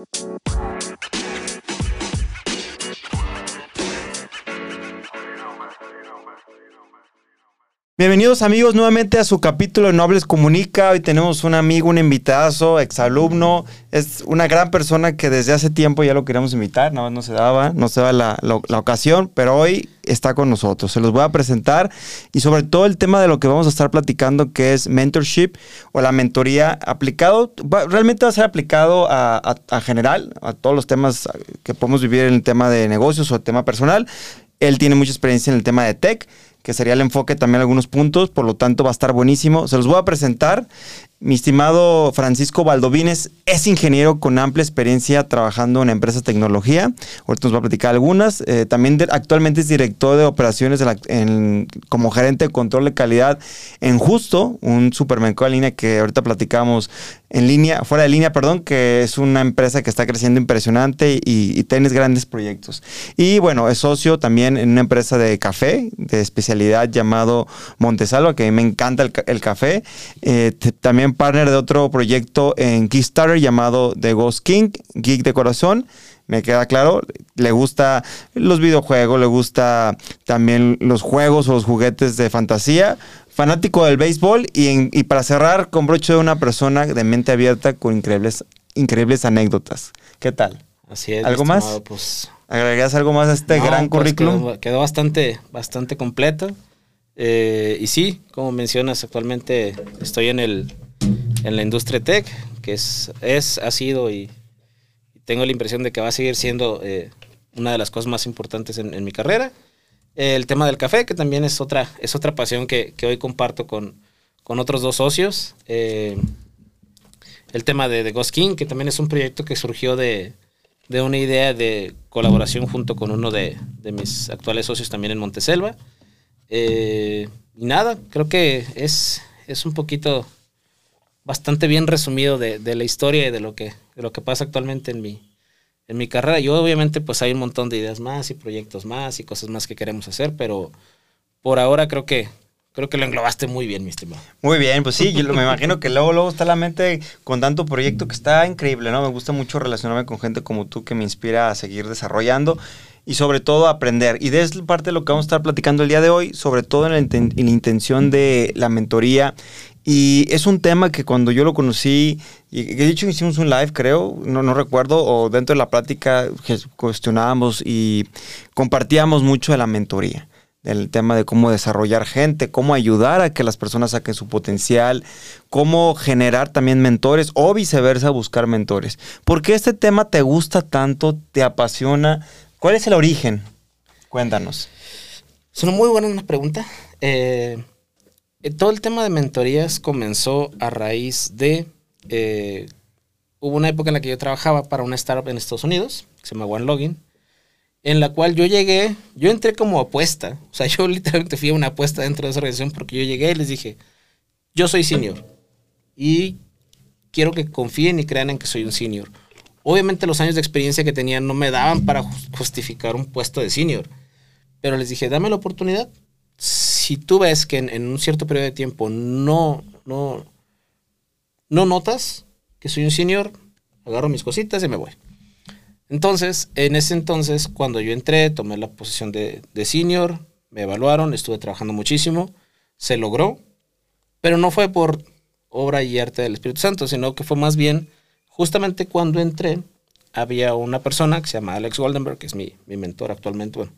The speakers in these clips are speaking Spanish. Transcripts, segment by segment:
Música Bienvenidos amigos nuevamente a su capítulo de Nobles Comunica. Hoy tenemos un amigo, un invitazo, exalumno. Es una gran persona que desde hace tiempo ya lo queríamos invitar, nada más no se daba, no se daba la, ocasión, pero hoy está con nosotros. Se los voy a presentar y sobre todo el tema de lo que vamos a estar platicando que es mentorship o la mentoría aplicado, realmente va a ser aplicado a, a general, a todos los temas que podemos vivir en el tema de negocios o el tema personal. Él tiene mucha experiencia en el tema de tech que sería el enfoque también algunos puntos, por lo tanto va a estar buenísimo. Se los voy a presentar. Mi estimado Francisco Baldovines es ingeniero con amplia experiencia trabajando en empresas de tecnología. Ahorita nos va a platicar algunas. Eh, también actualmente es director de operaciones como gerente de control de calidad en Justo, un supermercado en línea que ahorita platicamos en línea, fuera de línea, perdón, que es una empresa que está creciendo impresionante y, y tienes grandes proyectos. Y bueno, es socio también en una empresa de café de especialidad llamado Montesalva, que a mí me encanta el, café. Eh, también partner de otro proyecto en Kickstarter llamado The Ghost King, Geek de Corazón me queda claro. Le gusta los videojuegos, le gusta también los juegos o los juguetes de fantasía fanático del béisbol y, para cerrar, con broche de una persona de mente abierta con increíbles, increíbles anécdotas. ¿Qué tal? Así es. ¿Algo más? Pues, ¿Agregas algo más a este gran pues, currículum? Quedó, bastante, bastante completo. Eh, y sí, como mencionas, actualmente estoy en, el, en la industria tech, que es, es ha sido y, tengo la impresión de que va a seguir siendo eh, una de las cosas más importantes en, en mi carrera el tema del café, que también es otra, es otra pasión que, hoy comparto con, con, otros dos socios. Eh, el tema de, The Ghost King, que también es un proyecto que surgió de, una idea de colaboración junto con uno de, mis actuales socios también en Monteselva. Eh, y nada, creo que es, es un poquito bastante bien resumido de, la historia y de lo que, de lo que pasa actualmente en mi, en mi carrera. Yo obviamente pues hay un montón de ideas más y proyectos más y cosas más que queremos hacer, pero por ahora creo que creo que lo englobaste muy bien, mi estimado. Muy bien, pues sí, yo me imagino que luego, luego está la mente con tanto proyecto que está increíble, ¿no? Me gusta mucho relacionarme con gente como tú que me inspira a seguir desarrollando y sobre todo aprender. Y de parte de lo que vamos a estar platicando el día de hoy, sobre todo en la intención de la mentoría y es un tema que cuando yo lo conocí, y de hecho hicimos un live, creo, no, no recuerdo, o dentro de la plática cuestionábamos y compartíamos mucho de la mentoría, del tema de cómo desarrollar gente, cómo ayudar a que las personas saquen su potencial, cómo generar también mentores o viceversa, buscar mentores. ¿Por qué este tema te gusta tanto, te apasiona? ¿Cuál es el origen? Cuéntanos. Una muy buena pregunta. Eh, eh, todo el tema de mentorías comenzó a raíz de... Eh, hubo una época en la que yo trabajaba para una startup en Estados Unidos, que se llama OneLogin, en la cual yo llegué, yo entré como apuesta, o sea, yo literalmente fui a una apuesta dentro de esa organización porque yo llegué y les dije, yo soy senior y quiero que confíen y crean en que soy un senior. Obviamente los años de experiencia que tenía no me daban para justificar un puesto de senior, pero les dije, dame la oportunidad, si tú ves que en, un cierto periodo de tiempo no, no, no notas que soy un senior, agarro mis cositas y me voy. Entonces, en ese entonces, cuando yo entré, tomé la posición de, de senior, me evaluaron, estuve trabajando muchísimo, se logró, pero no fue por obra y arte del Espíritu Santo, sino que fue más bien justamente cuando entré, había una persona que se llama Alex Goldenberg, que es mi, mi mentor actualmente, bueno,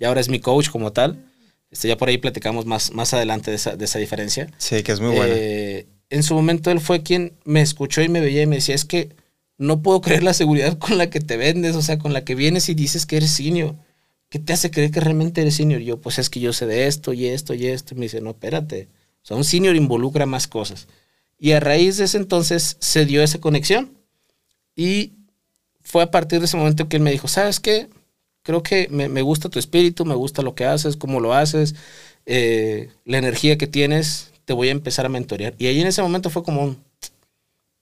y ahora es mi coach como tal, este, ya por ahí platicamos más, más adelante de esa, de esa diferencia. Sí, que es muy buena. Eh, en su momento él fue quien me escuchó y me veía y me decía, es que no puedo creer la seguridad con la que te vendes, o sea, con la que vienes y dices que eres senior. ¿Qué te hace creer que realmente eres senior? yo, pues es que yo sé de esto y esto y esto. Y me dice, no, espérate. O sea, un senior involucra más cosas. Y a raíz de ese entonces se dio esa conexión. Y fue a partir de ese momento que él me dijo, ¿sabes qué? Creo que me, gusta tu espíritu, me gusta lo que haces, cómo lo haces, eh, la energía que tienes, te voy a empezar a mentorear. Y ahí en ese momento fue como un,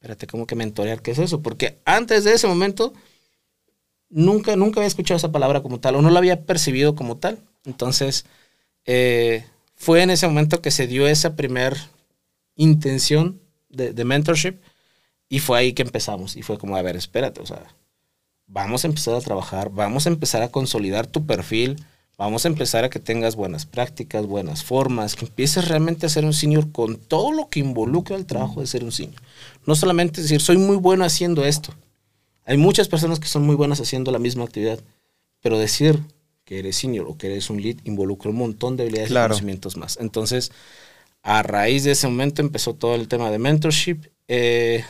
espérate, ¿cómo que mentorear? ¿Qué es eso? Porque antes de ese momento, nunca, nunca había escuchado esa palabra como tal, o no la había percibido como tal. Entonces, eh, fue en ese momento que se dio esa primer intención de, de mentorship y fue ahí que empezamos. Y fue como, a ver, espérate, o sea, vamos a empezar a trabajar, vamos a empezar a consolidar tu perfil, vamos a empezar a que tengas buenas prácticas, buenas formas, que empieces realmente a ser un senior con todo lo que involucra el trabajo de ser un senior. No solamente decir, soy muy bueno haciendo esto. Hay muchas personas que son muy buenas haciendo la misma actividad, pero decir que eres senior o que eres un lead involucra un montón de habilidades y conocimientos más. Entonces, a raíz de ese momento empezó todo el tema de mentorship. Eh,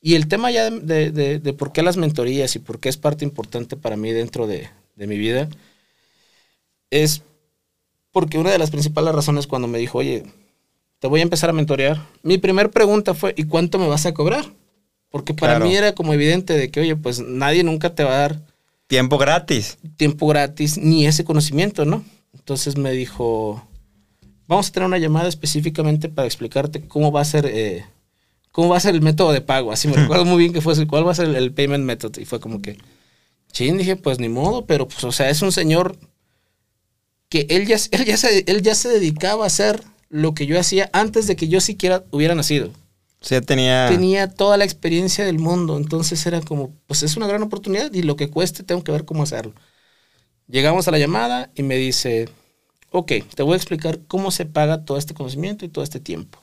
y el tema ya de, de, por qué las mentorías y por qué es parte importante para mí dentro de, de mi vida es porque una de las principales razones cuando me dijo, oye, te voy a empezar a mentorear, mi primera pregunta fue, ¿y cuánto me vas a cobrar? Porque para mí era como evidente de que, oye, pues nadie nunca te va a dar... Tiempo gratis. Tiempo gratis, ni ese conocimiento, ¿no? Entonces me dijo, vamos a tener una llamada específicamente para explicarte cómo va a ser, eh, cómo va a ser el método de pago. Así me recuerdo muy bien que fue, cuál va a ser el, el, payment method. Y fue como que, chin, dije, pues ni modo, pero pues, o sea, es un señor que él ya, él ya, se, él ya se dedicaba a hacer lo que yo hacía antes de que yo siquiera hubiera nacido. O sea, tenía... Tenía toda la experiencia del mundo, entonces era como, pues es una gran oportunidad y lo que cueste tengo que ver cómo hacerlo. Llegamos a la llamada y me dice, ok, te voy a explicar cómo se paga todo este conocimiento y todo este tiempo.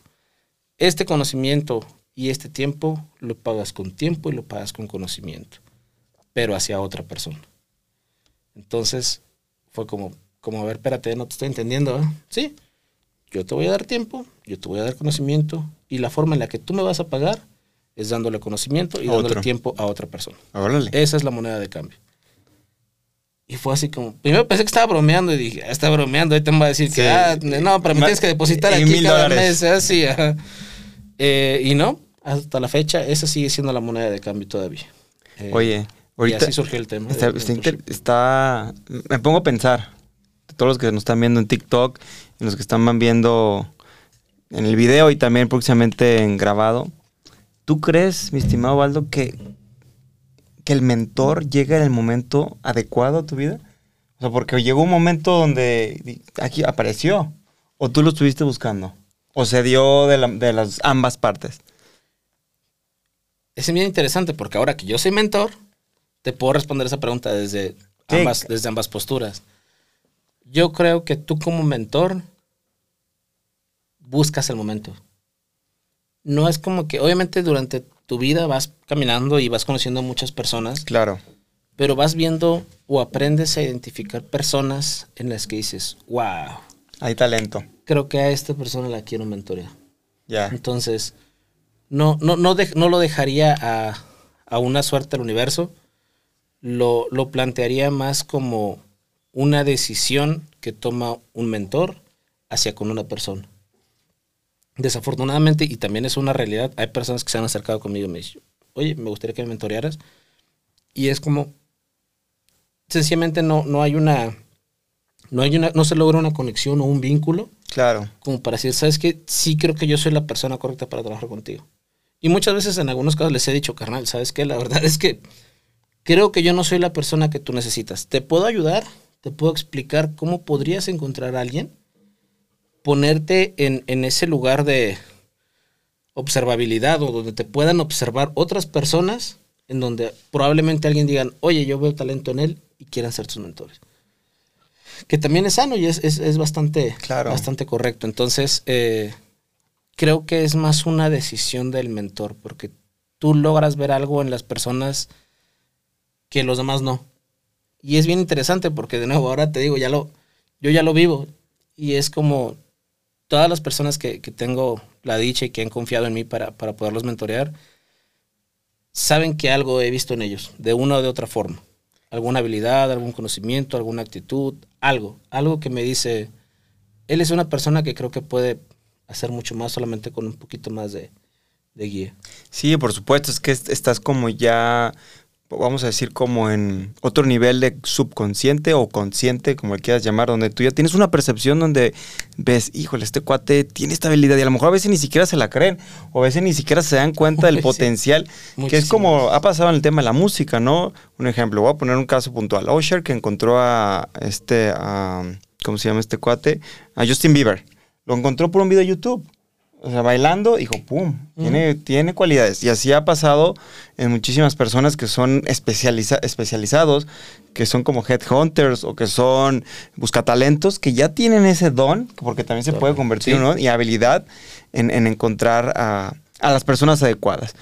Este conocimiento y este tiempo lo pagas con tiempo y lo pagas con conocimiento, pero hacia otra persona. Entonces fue como, como, a ver, espérate, no te estoy entendiendo. ¿eh? Sí, yo te voy a dar tiempo, yo te voy a dar conocimiento y la forma en la que tú me vas a pagar es dándole conocimiento y dándole tiempo a otra persona. Esa es la moneda de cambio. Y fue así como, primero pensé que estaba bromeando y dije, ah, está bromeando, ahí te va a decir que, ah, no, pero me tienes que depositar aquí cada mes, así, eh, y no, hasta la fecha, esa sigue siendo la moneda de cambio todavía. Eh, Oye, ahorita. Y así surgió el tema. Está, me pongo a pensar, todos los que nos están viendo en TikTok, y los que están viendo en el video y también próximamente en grabado, ¿tú crees, mi estimado Waldo, que, que el mentor llega en el momento adecuado a tu vida? O sea, porque llegó un momento donde aquí apareció, o tú lo estuviste buscando, o se dio de, de las ambas partes. Es bien interesante porque ahora que yo soy mentor, te puedo responder esa pregunta desde, ambas, desde ambas posturas. Yo creo que tú como mentor buscas el momento. No es como que, obviamente durante tu vida vas caminando y vas conociendo a muchas personas. Claro. Pero vas viendo o aprendes a identificar personas en las que dices, wow. Hay talento. Creo que a esta persona la quiero mentorear. Ya. Entonces, no, no, no, no lo dejaría a, a, una suerte al universo. Lo, lo plantearía más como una decisión que toma un mentor hacia con una persona. Desafortunadamente, y también es una realidad, hay personas que se han acercado conmigo y me dicen, oye, me gustaría que me mentorearas. Y es como, sencillamente no, no hay una, no hay una, no se logra una conexión o un vínculo. Claro. Como para decir, ¿sabes qué? Sí creo que yo soy la persona correcta para trabajar contigo. Y muchas veces en algunos casos les he dicho, carnal, ¿sabes qué? La verdad es que creo que yo no soy la persona que tú necesitas. Te puedo ayudar, te puedo explicar cómo podrías encontrar a alguien, ponerte en, ese lugar de observabilidad o donde te puedan observar otras personas, en donde probablemente alguien digan, oye, yo veo talento en él y quieran ser tus mentores. Que también es sano y es, bastante, bastante correcto. Entonces, eh, creo que es más una decisión del mentor, porque tú logras ver algo en las personas que los demás no. Y es bien interesante porque de nuevo, ahora te digo, ya lo, yo ya lo vivo. Y es como todas las personas que, tengo la dicha y que han confiado en mí para, para poderlos mentorear, saben que algo he visto en ellos, de una o de otra forma. Alguna habilidad, algún conocimiento, alguna actitud, algo. Algo que me dice, él es una persona que creo que puede hacer mucho más solamente con un poquito más de, de guía. Sí, por supuesto, es que estás como ya vamos a decir, como en otro nivel de subconsciente o consciente, como le quieras llamar, donde tú ya tienes una percepción donde ves, híjole, este cuate tiene esta habilidad y a lo mejor a veces ni siquiera se la creen o a veces ni siquiera se dan cuenta del potencial, que es como ha pasado en el tema de la música, ¿no? Un ejemplo, voy a poner un caso puntual. Osher que encontró a este, a, ¿cómo se llama este cuate? A Justin Bieber. Lo encontró por un video de YouTube. O sea, bailando, dijo, ¡pum! Tiene, tiene cualidades. Y así ha pasado en muchísimas personas que son especializa especializados, que son como headhunters o que son buscatalentos, que ya tienen ese don, porque también se puede convertir en y habilidad en, encontrar a, a las personas adecuadas.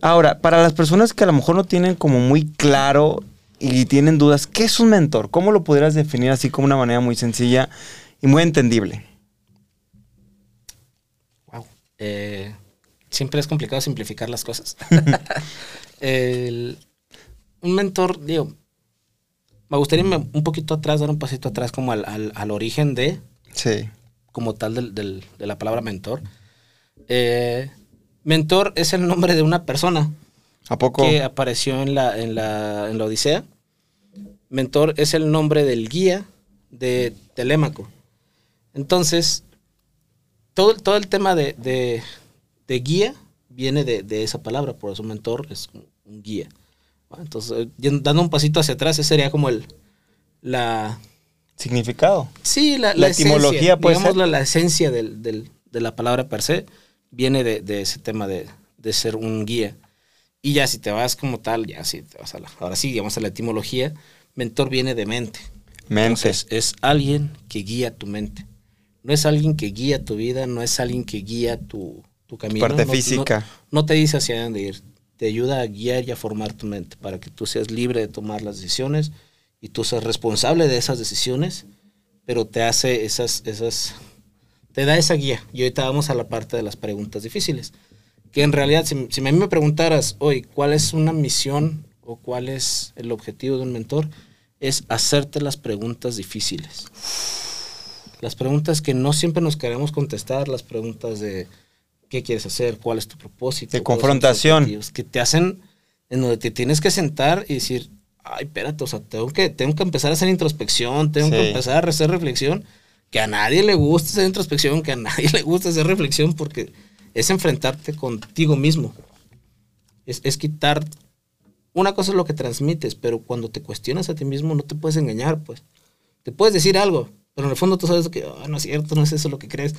Ahora, para las personas que a lo mejor no tienen como muy claro y tienen dudas, ¿qué es un mentor? ¿Cómo lo pudieras definir así como una manera muy sencilla y muy entendible? Eh, siempre es complicado simplificar las cosas. un mentor, digo, me gustaría irme un poquito atrás, dar un pasito atrás como al, origen de, sí. como tal de la palabra mentor. Eh, mentor es el nombre de una persona ¿A poco? Que apareció en la, en la, en la Odisea. Mentor es el nombre del guía de Telémaco. Entonces, todo, todo el tema de, de, guía viene de, esa palabra, por eso mentor es un guía. Entonces, dando un pasito hacia atrás, ese sería como el la significado. Sí, la, la, etimología, digamos la, la, esencia del, del, de la palabra per se viene de, ese tema de, de ser un guía. Y ya si te vas como tal, ya si te vas a la, ahora sí, digamos a la etimología, mentor viene de mente. Mente. es alguien que guía tu mente. No es alguien que guía tu vida, no es alguien que guía tu, tu camino. Parte física. No, te dice hacia dónde ir. Te ayuda a guiar y a formar tu mente para que tú seas libre de tomar las decisiones y tú seas responsable de esas decisiones, pero te hace esas, esas, te da esa guía. Y ahorita vamos a la parte de las preguntas difíciles que en realidad, si, a mí me preguntaras hoy cuál es una misión o cuál es el objetivo de un mentor, es hacerte las preguntas difíciles. Las preguntas que no siempre nos queremos contestar, las preguntas de qué quieres hacer, cuál es tu propósito. De confrontación. Que te hacen, en donde te tienes que sentar y decir, ay, espérate, o sea, tengo que, tengo que empezar a hacer introspección, tengo que empezar a hacer reflexión, que a nadie le gusta hacer introspección, que a nadie le gusta hacer reflexión porque es enfrentarte contigo mismo. Es, quitar... Una cosa es lo que transmites, pero cuando te cuestionas a ti mismo no te puedes engañar, pues. Te puedes decir algo, pero en el fondo tú sabes que ah, no es cierto, no es eso lo que crees.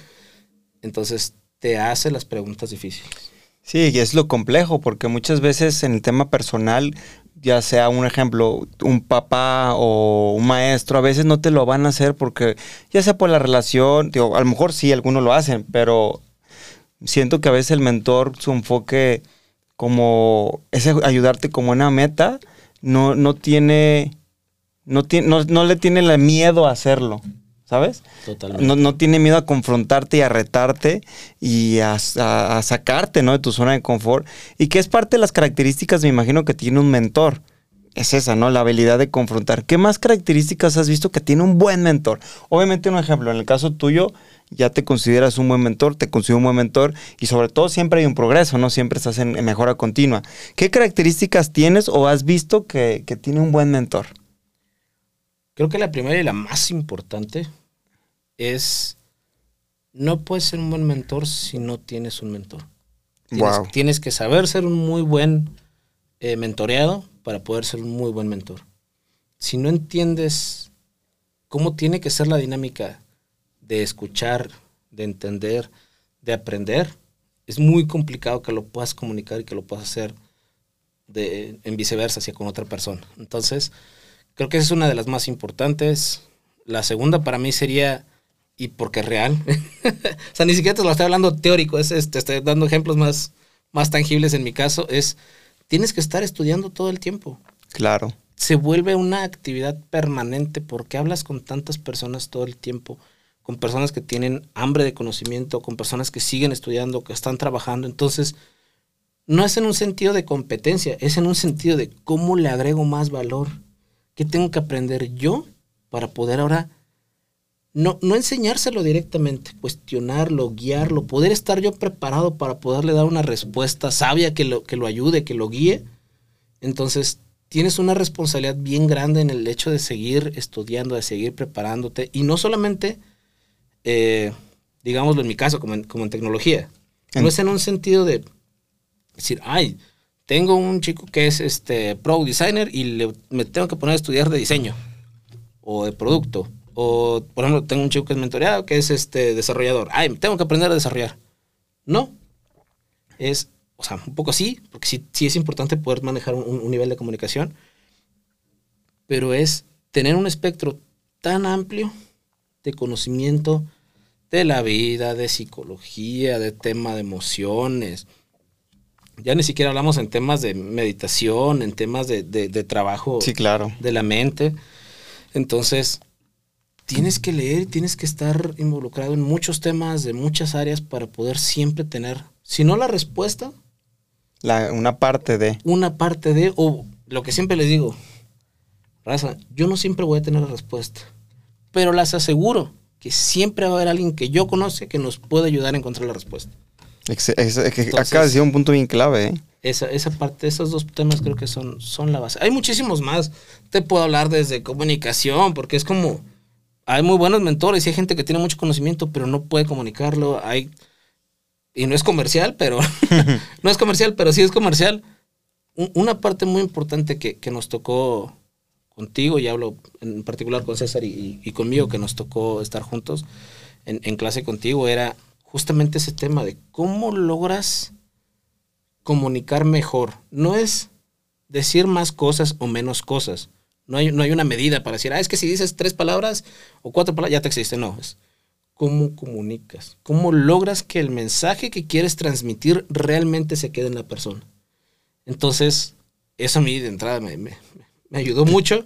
Entonces te hace las preguntas difíciles. Sí, y es lo complejo, porque muchas veces en el tema personal, ya sea un ejemplo, un papá o un maestro, a veces no te lo van a hacer porque, ya sea por la relación, digo, a lo mejor sí, algunos lo hacen, pero siento que a veces el mentor, su enfoque como ese ayudarte como una meta, no, no tiene, no, tiene no, le tiene el miedo a hacerlo. ¿Sabes? Totalmente. No, tiene miedo a confrontarte y a retarte y a, sacarte ¿no? de tu zona de confort. Y que es parte de las características, me imagino, que tiene un mentor es esa, ¿no? La habilidad de confrontar. ¿Qué más características has visto que tiene un buen mentor? Obviamente un ejemplo, en el caso tuyo, ya te consideras un buen mentor, te considero un buen mentor y sobre todo siempre hay un progreso, ¿no? Siempre estás en, mejora continua. ¿Qué características tienes o has visto que, tiene un buen mentor? Creo que la primera y la más importante es, no puedes ser un buen mentor si no tienes un mentor. Tienes, tienes que saber ser un muy buen eh, mentoreado para poder ser un muy buen mentor. Si no entiendes cómo tiene que ser la dinámica de escuchar, de entender, de aprender, es muy complicado que lo puedas comunicar y que lo puedas hacer de, en viceversa hacia con otra persona. Entonces, creo que esa es una de las más importantes. La segunda para mí sería, y porque es real, o sea, ni siquiera te lo estoy hablando teórico, es, te estoy dando ejemplos más, más tangibles en mi caso, es, tienes que estar estudiando todo el tiempo. Claro. Se vuelve una actividad permanente porque hablas con tantas personas todo el tiempo con personas que tienen hambre de conocimiento, con personas que siguen estudiando, que están trabajando. Entonces, no es en un sentido de competencia, es en un sentido de cómo le agrego más valor. ¿Qué tengo que aprender yo para poder ahora no, no enseñárselo directamente, cuestionarlo, guiarlo, poder estar yo preparado para poderle dar una respuesta sabia que lo, que lo ayude, que lo guíe? Entonces, tienes una responsabilidad bien grande en el hecho de seguir estudiando, de seguir preparándote y no solamente eh, digámoslo en mi caso, como en, como en tecnología. No es en un sentido de decir, ay, tengo un chico que es este pro designer y le, me tengo que poner a estudiar de diseño o de producto. O, por ejemplo, tengo un chico que es mentoreado, que es este desarrollador. Ay, tengo que aprender a desarrollar. No. Es, o sea, un poco sí, porque sí, sí es importante poder manejar un, un nivel de comunicación, pero es tener un espectro tan amplio de conocimiento de la vida, de psicología, de tema de emociones. Ya ni siquiera hablamos en temas de meditación, en temas de, de- de trabajo Sí, claro. de la mente. Entonces, tienes que leer, tienes que estar involucrado en muchos temas de muchas áreas para poder siempre tener, si no la respuesta, La- una parte de. una parte de, o lo que siempre les digo, raza, yo no siempre voy a tener la respuesta, pero las aseguro que siempre va a haber alguien que yo conoce que nos puede ayudar a encontrar la respuesta. Ex- ex- es que Entonces- acaba de decir un punto bien clave, ¿eh? Esa, esa parte, esos dos temas creo que son, son la base. Hay muchísimos más. Te puedo hablar desde comunicación, porque es como, hay muy buenos mentores y hay gente que tiene mucho conocimiento, pero no puede comunicarlo. Hay, y no es comercial, pero, no es comercial, pero sí es comercial. Un- una parte muy importante que, que nos tocó contigo, y hablo en particular con César y, y conmigo, que nos tocó estar juntos en, en clase contigo, era justamente ese tema de cómo logras comunicar mejor. No es decir más cosas o menos cosas. No hay, no hay una medida para decir, ah, es que si dices tres palabras o cuatro palabras, ya te existe. No, es cómo comunicas, cómo logras que el mensaje que quieres transmitir realmente se quede en la persona. Entonces, eso a mí de entrada me, me- ayudó mucho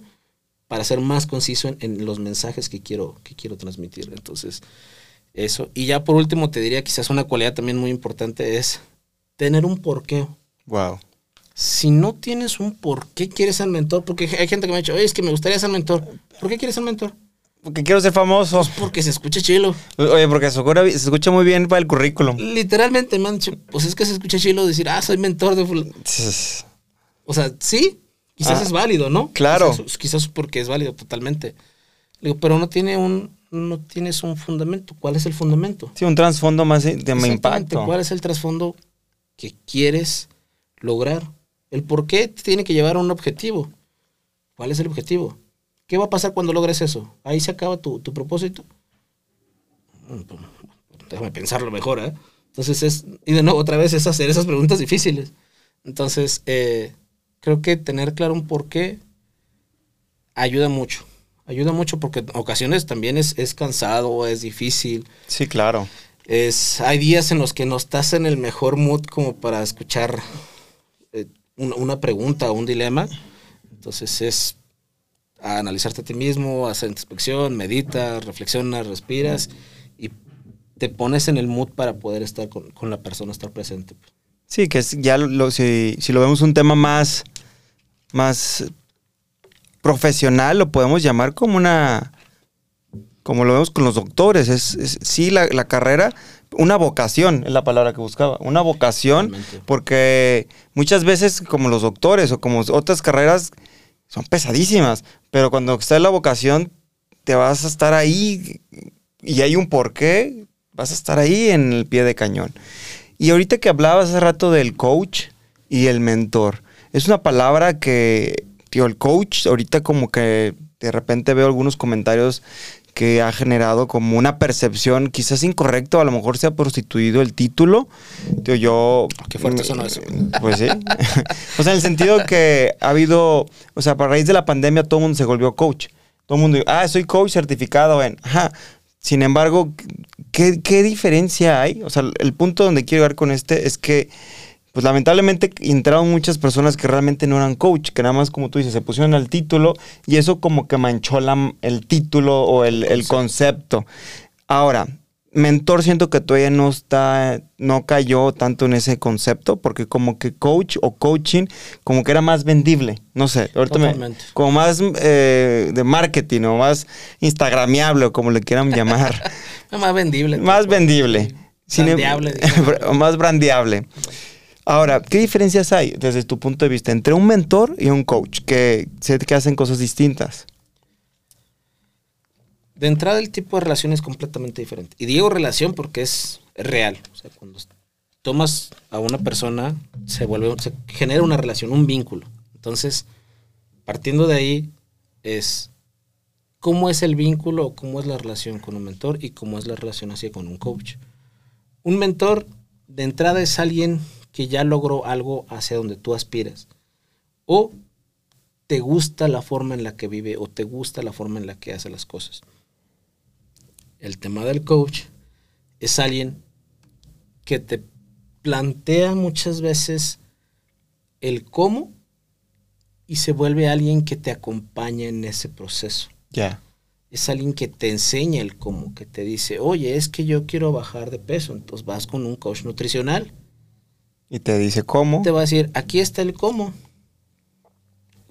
para ser más conciso en, en los mensajes que quiero, que quiero transmitir. Entonces, eso. Y ya por último te diría quizás una cualidad también muy importante es tener un porqué. Wow. Si no tienes un por qué quieres ser mentor, porque hay gente que me ha dicho, oye, es que me gustaría ser mentor. ¿Por qué quieres ser mentor? Porque quiero ser famoso. Porque se escucha chilo. Oye, porque se escucha, se escucha muy bien para el currículum. Literalmente me han dicho, pues es que se escucha chilo decir, ah, soy mentor de... ful-". O sea, sí, quizás Ah, es válido, ¿no? claro. Quizás, quizás porque es válido totalmente. Digo, pero no tiene un, no tienes un fundamento. ¿Cuál es el fundamento? Sí, un trasfondo más de Exactamente, impacto. ¿Cuál es el trasfondo que quieres lograr? El por qué te tiene que llevar a un objetivo. ¿Cuál es el objetivo? ¿Qué va a pasar cuando logres eso? Ahí se acaba tu, tu propósito. Mm, pues, Déjame pensarlo mejor, ¿eh? Entonces es, y de nuevo otra vez es hacer esas preguntas difíciles. Entonces, eh, creo que tener claro un por qué ayuda mucho. Ayuda mucho porque en ocasiones también es, es cansado, es difícil. Sí, claro. Es, hay días en los que no estás en el mejor mood como para escuchar eh, una, pregunta o un dilema. Entonces es analizarte a ti mismo, hacer introspección, meditas, reflexionas, respiras y te pones en el mood para poder estar con, con la persona, estar presente. Sí, que es ya si, si lo vemos un tema más, más profesional, lo podemos llamar como una, como lo vemos con los doctores. Es, es- sí, la, la carrera, una vocación es la palabra que buscaba, una vocación, porque muchas veces como los doctores o como otras carreras son pesadísimas, pero cuando está la vocación te vas a estar ahí y hay un porqué, vas a estar ahí en el pie de cañón. Y ahorita que hablabas hace rato del coach y el mentor, es una palabra que, tío, el coach, ahorita como que de repente veo algunos comentarios que ha generado como una percepción quizás incorrecta, a lo mejor se ha prostituido el título. Tío, yo... Qué fuerte sonó eso. Pues sí. o sea, en el sentido que ha habido, o sea, a raíz de la pandemia todo el mundo se volvió coach. Todo el mundo, ah, soy coach certificado en... Ajá. Sin embargo, ¿qué, qué diferencia hay? O sea, el punto donde quiero llegar con este es que, pues lamentablemente entraron muchas personas que realmente no eran coach, que nada más, como tú dices, se pusieron al título y eso como que manchó la- el título o el, el concepto. Ahora, mentor siento que todavía no está, no cayó tanto en ese concepto, porque como que coach o coaching, como que era más vendible, no sé, ahorita me- como más eh, de marketing o más instagramiable o como le quieran llamar, más vendible. más vendible. Sin em- Brandeable, o más brandeable. Ahora, ¿qué diferencias hay desde tu punto de vista entre un mentor y un coach que que hacen cosas distintas? De entrada, el tipo de relación es completamente diferente. Y digo relación porque es real. O sea, cuando tomas a una persona, se vuelve, se genera una relación, un vínculo. Entonces, partiendo de ahí, es cómo es el vínculo o cómo es la relación con un mentor y cómo es la relación así con un coach. Un mentor de entrada es alguien que ya logró algo hacia donde tú aspiras. O te gusta la forma en la que vive o te gusta la forma en la que hace las cosas. El tema del coach es alguien que te plantea muchas veces el cómo y se vuelve alguien que te acompaña en ese proceso. Ya. Es alguien que te enseña el cómo, que te dice, oye, es que yo quiero bajar de peso, entonces vas con un coach nutricional. Y te dice cómo. Te va a decir, aquí está el cómo.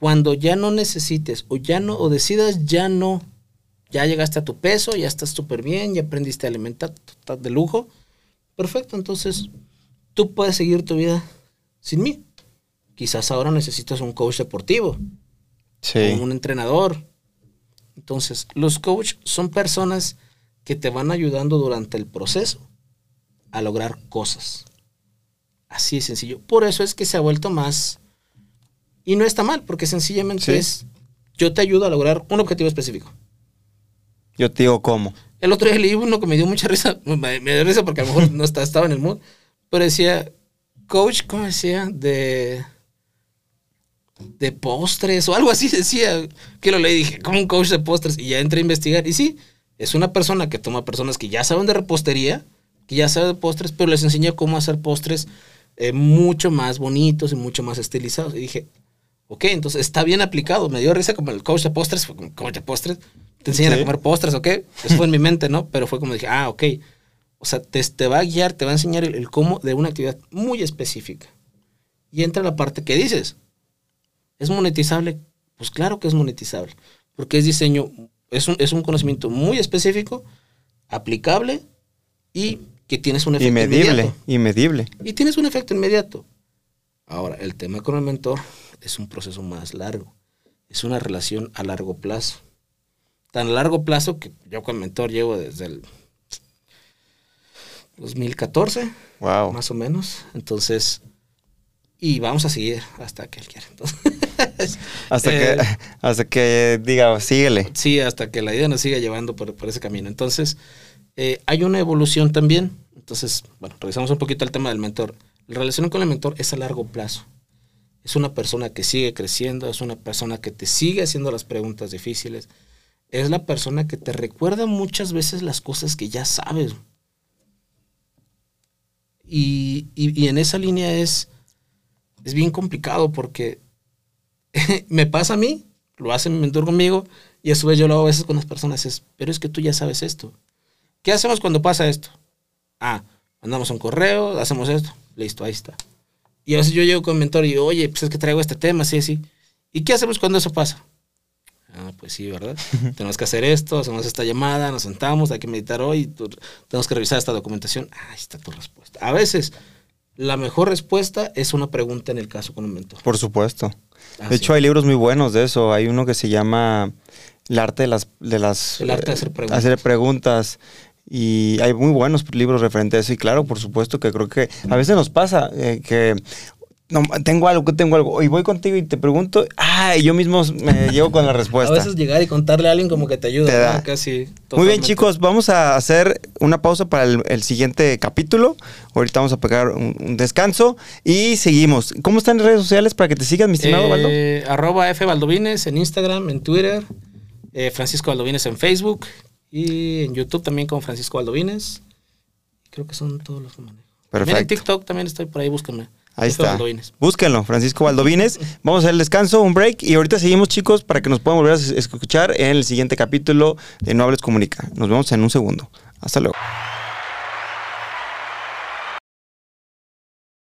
Cuando ya no necesites o ya no, o decidas ya no, ya llegaste a tu peso, ya estás súper bien, ya aprendiste a alimentar estás de lujo, perfecto, entonces tú puedes seguir tu vida sin mí. Quizás ahora necesitas un coach deportivo, Sí. o un entrenador. Entonces, los coaches son personas que te van ayudando durante el proceso a lograr cosas. Así de sencillo. Por eso es que se ha vuelto más... Y no está mal, porque sencillamente Sí. es... Yo te ayudo a lograr un objetivo específico. Yo te digo cómo. El otro día leí uno que me dio mucha risa. Me, me dio risa porque a lo mejor no estaba, estaba en el mood. Pero decía, coach, ¿cómo decía? De. De postres o algo así decía. Que lo leí y dije, ¿cómo un coach de postres? Y ya entré a investigar. Y sí, es una persona que toma personas que ya saben de repostería, que ya saben de postres, pero les enseña cómo hacer postres eh, mucho más bonitos y mucho más estilizados. Y dije, ok, entonces está bien aplicado. Me dio risa como el coach de postres, fue como coach de postres. Te enseñan Sí. a comer postres, ¿ok? Eso fue en mi mente, ¿no? Pero fue como dije, ah, ok. O sea, te, te va a guiar, te va a enseñar el, el cómo de una actividad muy específica. Y entra la parte que dices. ¿Es monetizable? Pues claro que es monetizable. Porque es diseño, es un, es un conocimiento muy específico, aplicable y que tienes un efecto Y medible. inmediato. Y medible. Y tienes un efecto inmediato. Ahora, el tema con el mentor es un proceso más largo. Es una relación a largo plazo. Tan largo plazo que yo con el mentor llevo desde el 2014, Wow. más o menos. Entonces, y vamos a seguir hasta que él quiera. Entonces, Hasta eh, que, hasta que diga, síguele. Sí, hasta que la idea nos siga llevando por, por ese camino. Entonces, eh, hay una evolución también. Entonces, bueno, revisamos un poquito el tema del mentor. La relación con el mentor es a largo plazo. Es una persona que sigue creciendo, es una persona que te sigue haciendo las preguntas difíciles. Es la persona que te recuerda muchas veces las cosas que ya sabes. Y, y- y en esa línea es, es bien complicado porque me pasa a mí, lo hace mi mentor conmigo, y a su vez yo lo hago a veces con las personas. Es, pero es que tú ya sabes esto. ¿Qué hacemos cuando pasa esto? Ah, mandamos un correo, hacemos esto. Listo, ahí está. Y a veces yo llego con mi mentor y digo, oye, pues es que traigo este tema, sí, sí. ¿Y qué hacemos cuando eso pasa? Ah, pues sí, ¿verdad? tenemos que hacer esto, hacemos esta llamada, nos sentamos, hay que meditar hoy, tenemos que revisar esta documentación. Ah, ahí está tu respuesta. A veces, la mejor respuesta es una pregunta en el caso con un mentor. Por supuesto. Ah, de sí. hecho, hay libros muy buenos de eso. Hay uno que se llama El arte de las... De las El arte de hacer eh, preguntas. hacer preguntas. Y hay muy buenos libros referentes a eso. Y claro, por supuesto que creo que a veces nos pasa eh, que... No, tengo algo, tengo algo. Y voy contigo y te pregunto, ah, y yo mismo me llego con la A respuesta. veces llegar y contarle a alguien como que te ayuda. Te da. ¿no? Casi. Muy bien, totalmente. chicos, vamos a hacer una pausa para el, el siguiente capítulo. Ahorita vamos a pegar un, un descanso y seguimos. ¿Cómo están en redes sociales para que te sigan, mi estimado Baldo? Eh, arroba F Baldovines en Instagram, en Twitter, eh, Francisco Baldovines en Facebook y en YouTube también con Francisco Baldovines. Creo que son todos los que manejo. También en Perfecto. TikTok también estoy por ahí, búsquenme. Ahí F está. Baldovines. Búsquenlo, Francisco Baldovines. Vamos a hacer el descanso, un break y ahorita seguimos, chicos, para que nos puedan volver a es- escuchar en el siguiente capítulo de No Hables Comunica. Nos vemos en un segundo. Hasta luego.